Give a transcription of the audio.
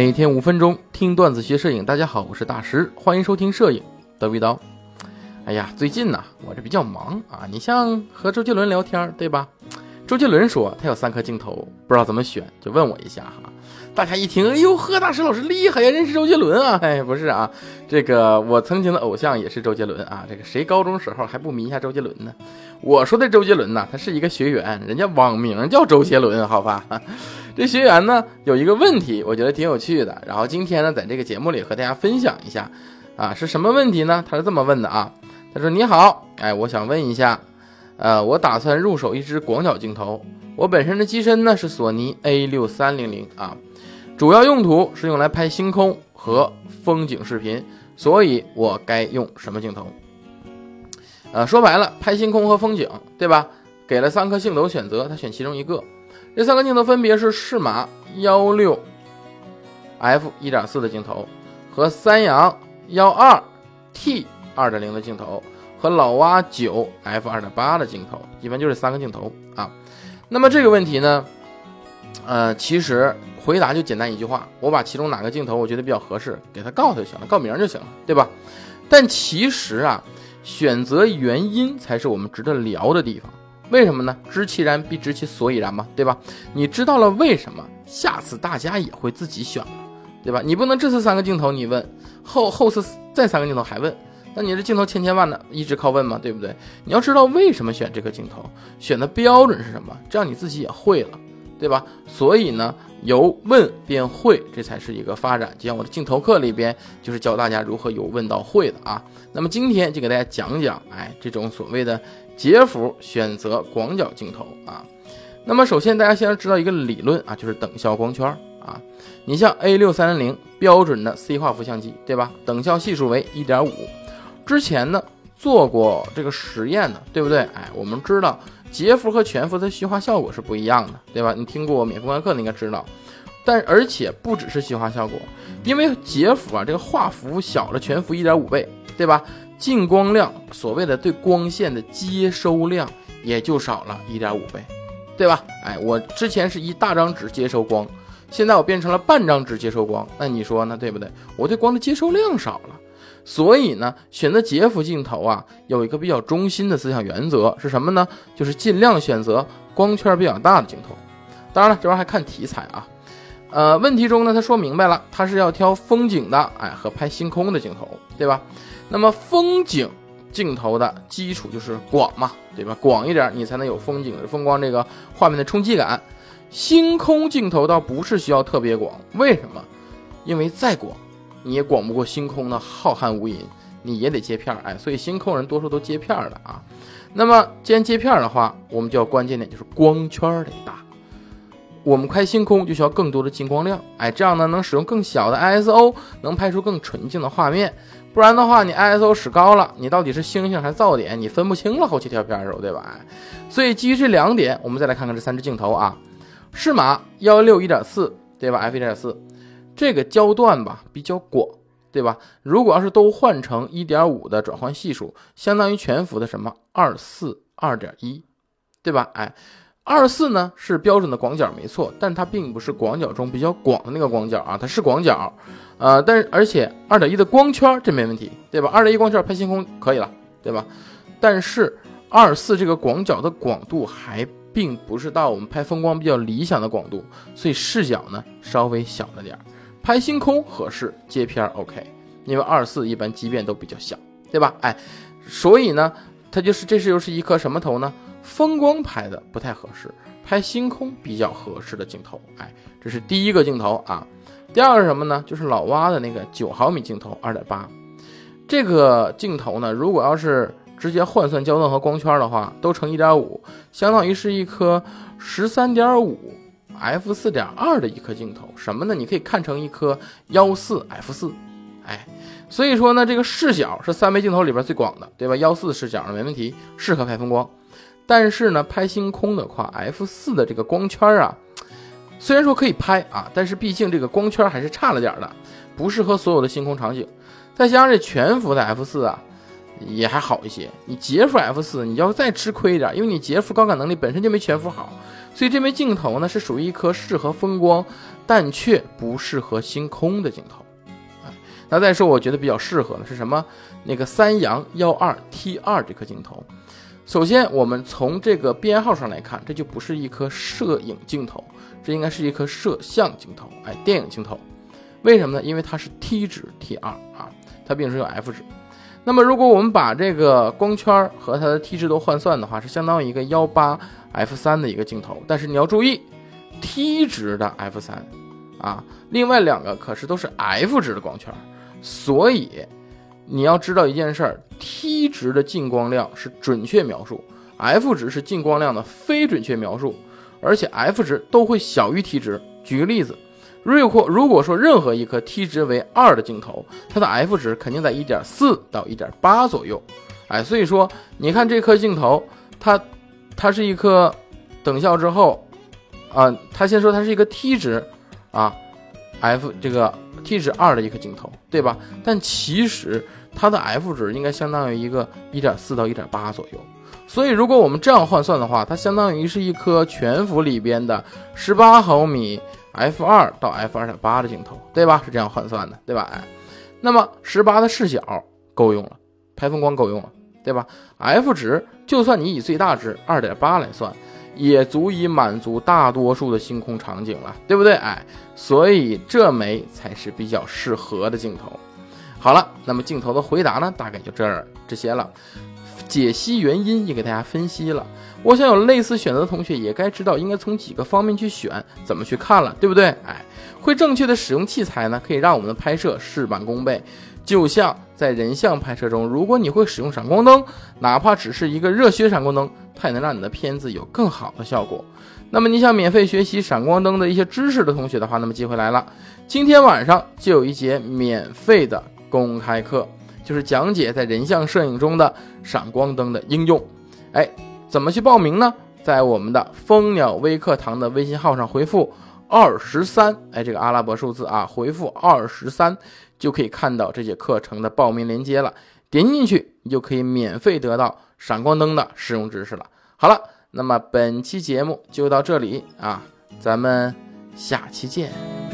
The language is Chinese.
每天五分钟听段子学摄影，大家好，我是大师，欢迎收听摄影叨逼叨。哎呀，最近呢，我这比较忙啊。你像和周杰伦聊天，对吧？周杰伦说他有三颗镜头，不知道怎么选，就问我一下哈。大家一听，哎呦呵，大师老师厉害呀，认识周杰伦啊？哎，不是啊，这个我曾经的偶像也是周杰伦啊。这个谁高中时候还不迷一下周杰伦呢？我说的周杰伦呢，他是一个学员，人家网名叫周杰伦，好吧？这学员呢有一个问题，我觉得挺有趣的。然后今天呢，在这个节目里和大家分享一下啊，是什么问题呢？他是这么问的啊，他说：“你好，哎，我想问一下，呃，我打算入手一支广角镜头，我本身的机身呢是索尼 A 六三零零啊。”主要用途是用来拍星空和风景视频，所以我该用什么镜头？呃，说白了，拍星空和风景，对吧？给了三颗镜头选择，他选其中一个。这三个镜头分别是适马幺六 f 一点四的镜头，和三洋幺二 t 二点零的镜头，和老蛙九 f 二点八的镜头，一般就这三个镜头啊。那么这个问题呢，呃，其实。回答就简单一句话，我把其中哪个镜头我觉得比较合适，给他告诉就行了，告名就行了，对吧？但其实啊，选择原因才是我们值得聊的地方。为什么呢？知其然必知其所以然嘛，对吧？你知道了为什么，下次大家也会自己选，对吧？你不能这次三个镜头你问，后后次再三个镜头还问，那你这镜头千千万的，一直靠问嘛，对不对？你要知道为什么选这个镜头，选的标准是什么，这样你自己也会了。对吧？所以呢，由问变会，这才是一个发展。就像我的镜头课里边，就是教大家如何由问到会的啊。那么今天就给大家讲讲，哎，这种所谓的截幅选择广角镜头啊。那么首先大家先要知道一个理论啊，就是等效光圈啊。你像 A 六三零标准的 C 画幅相机，对吧？等效系数为一点五。之前呢做过这个实验的，对不对？哎，我们知道。截幅和全幅的虚化效果是不一样的，对吧？你听过我免费公开课，你应该知道。但而且不只是虚化效果，因为截幅啊，这个画幅小了全幅一点五倍，对吧？进光量，所谓的对光线的接收量也就少了一点五倍，对吧？哎，我之前是一大张纸接收光，现在我变成了半张纸接收光，那你说呢？对不对？我对光的接收量少了。所以呢，选择杰夫镜头啊，有一个比较中心的思想原则是什么呢？就是尽量选择光圈比较大的镜头。当然了，这玩意儿还看题材啊。呃，问题中呢，他说明白了，他是要挑风景的，哎，和拍星空的镜头，对吧？那么风景镜头的基础就是广嘛，对吧？广一点，你才能有风景的风光这个画面的冲击感。星空镜头倒不是需要特别广，为什么？因为再广。你也广不过星空的浩瀚无垠，你也得接片儿，哎，所以星空人多数都接片儿的啊。那么既然接片儿的话，我们就要关键点就是光圈得大。我们拍星空就需要更多的进光量，哎，这样呢能使用更小的 ISO，能拍出更纯净的画面。不然的话，你 ISO 使高了，你到底是星星还是噪点，你分不清了。后期调片的时候，对吧？所以基于这两点，我们再来看看这三支镜头啊，适马幺六一点四，对吧？f 一点四。这个焦段吧比较广，对吧？如果要是都换成一点五的转换系数，相当于全幅的什么二四二点一，对吧？哎，二四呢是标准的广角没错，但它并不是广角中比较广的那个广角啊，它是广角，呃，但是而且二点一的光圈这没问题，对吧？二点一光圈拍星空可以了，对吧？但是二四这个广角的广度还并不是到我们拍风光比较理想的广度，所以视角呢稍微小了点儿。拍星空合适，接片 OK，因为二四一般畸变都比较小，对吧？哎，所以呢，它就是这是又是一颗什么头呢？风光拍的不太合适，拍星空比较合适的镜头。哎，这是第一个镜头啊。第二个是什么呢？就是老蛙的那个九毫米镜头，二点八。这个镜头呢，如果要是直接换算焦段和光圈的话，都乘一点五，相当于是一颗十三点五。F 四点二的一颗镜头，什么呢？你可以看成一颗幺四 f 四，哎，所以说呢，这个视角是三枚镜头里边最广的，对吧？幺四视角呢没问题，适合拍风光。但是呢，拍星空的话，f 四的这个光圈啊，虽然说可以拍啊，但是毕竟这个光圈还是差了点的，不适合所有的星空场景。再加上这全幅的 f 四啊，也还好一些。你截幅 f 四，你要再吃亏一点，因为你截幅高感能力本身就没全幅好。所以这枚镜头呢是属于一颗适合风光，但却不适合星空的镜头。哎，那再说我觉得比较适合的是什么？那个三洋幺二 T 二这颗镜头。首先，我们从这个编号上来看，这就不是一颗摄影镜头，这应该是一颗摄像镜头，哎，电影镜头。为什么呢？因为它是 T 值 T 二啊，它并不是有 F 值。那么，如果我们把这个光圈和它的 T 值都换算的话，是相当于一个幺八 F 三的一个镜头。但是你要注意，T 值的 F 三啊，另外两个可是都是 F 值的光圈，所以。你要知道一件事儿，T 值的进光量是准确描述，F 值是进光量的非准确描述，而且 F 值都会小于 T 值。举个例子，如果如果说任何一颗 T 值为二的镜头，它的 F 值肯定在一点四到一点八左右。哎，所以说你看这颗镜头，它它是一颗等效之后，啊，它先说它是一个 T 值啊，F 这个 T 值二的一颗镜头，对吧？但其实。它的 F 值应该相当于一个一点四到一点八左右，所以如果我们这样换算的话，它相当于是一颗全幅里边的十八毫米 F 二到 F 二点八的镜头，对吧？是这样换算的，对吧？哎，那么十八的视角够用了，拍风光够用了，对吧？F 值就算你以最大值二点八来算，也足以满足大多数的星空场景了，对不对？哎，所以这枚才是比较适合的镜头。好了，那么镜头的回答呢，大概就这儿这些了。解析原因也给大家分析了。我想有类似选择的同学也该知道应该从几个方面去选，怎么去看了，对不对？哎，会正确的使用器材呢，可以让我们的拍摄事半功倍。就像在人像拍摄中，如果你会使用闪光灯，哪怕只是一个热血闪光灯，它也能让你的片子有更好的效果。那么你想免费学习闪光灯的一些知识的同学的话，那么机会来了，今天晚上就有一节免费的。公开课就是讲解在人像摄影中的闪光灯的应用。哎，怎么去报名呢？在我们的蜂鸟微课堂的微信号上回复二十三，哎，这个阿拉伯数字啊，回复二十三就可以看到这节课程的报名链接了。点进去，你就可以免费得到闪光灯的使用知识了。好了，那么本期节目就到这里啊，咱们下期见。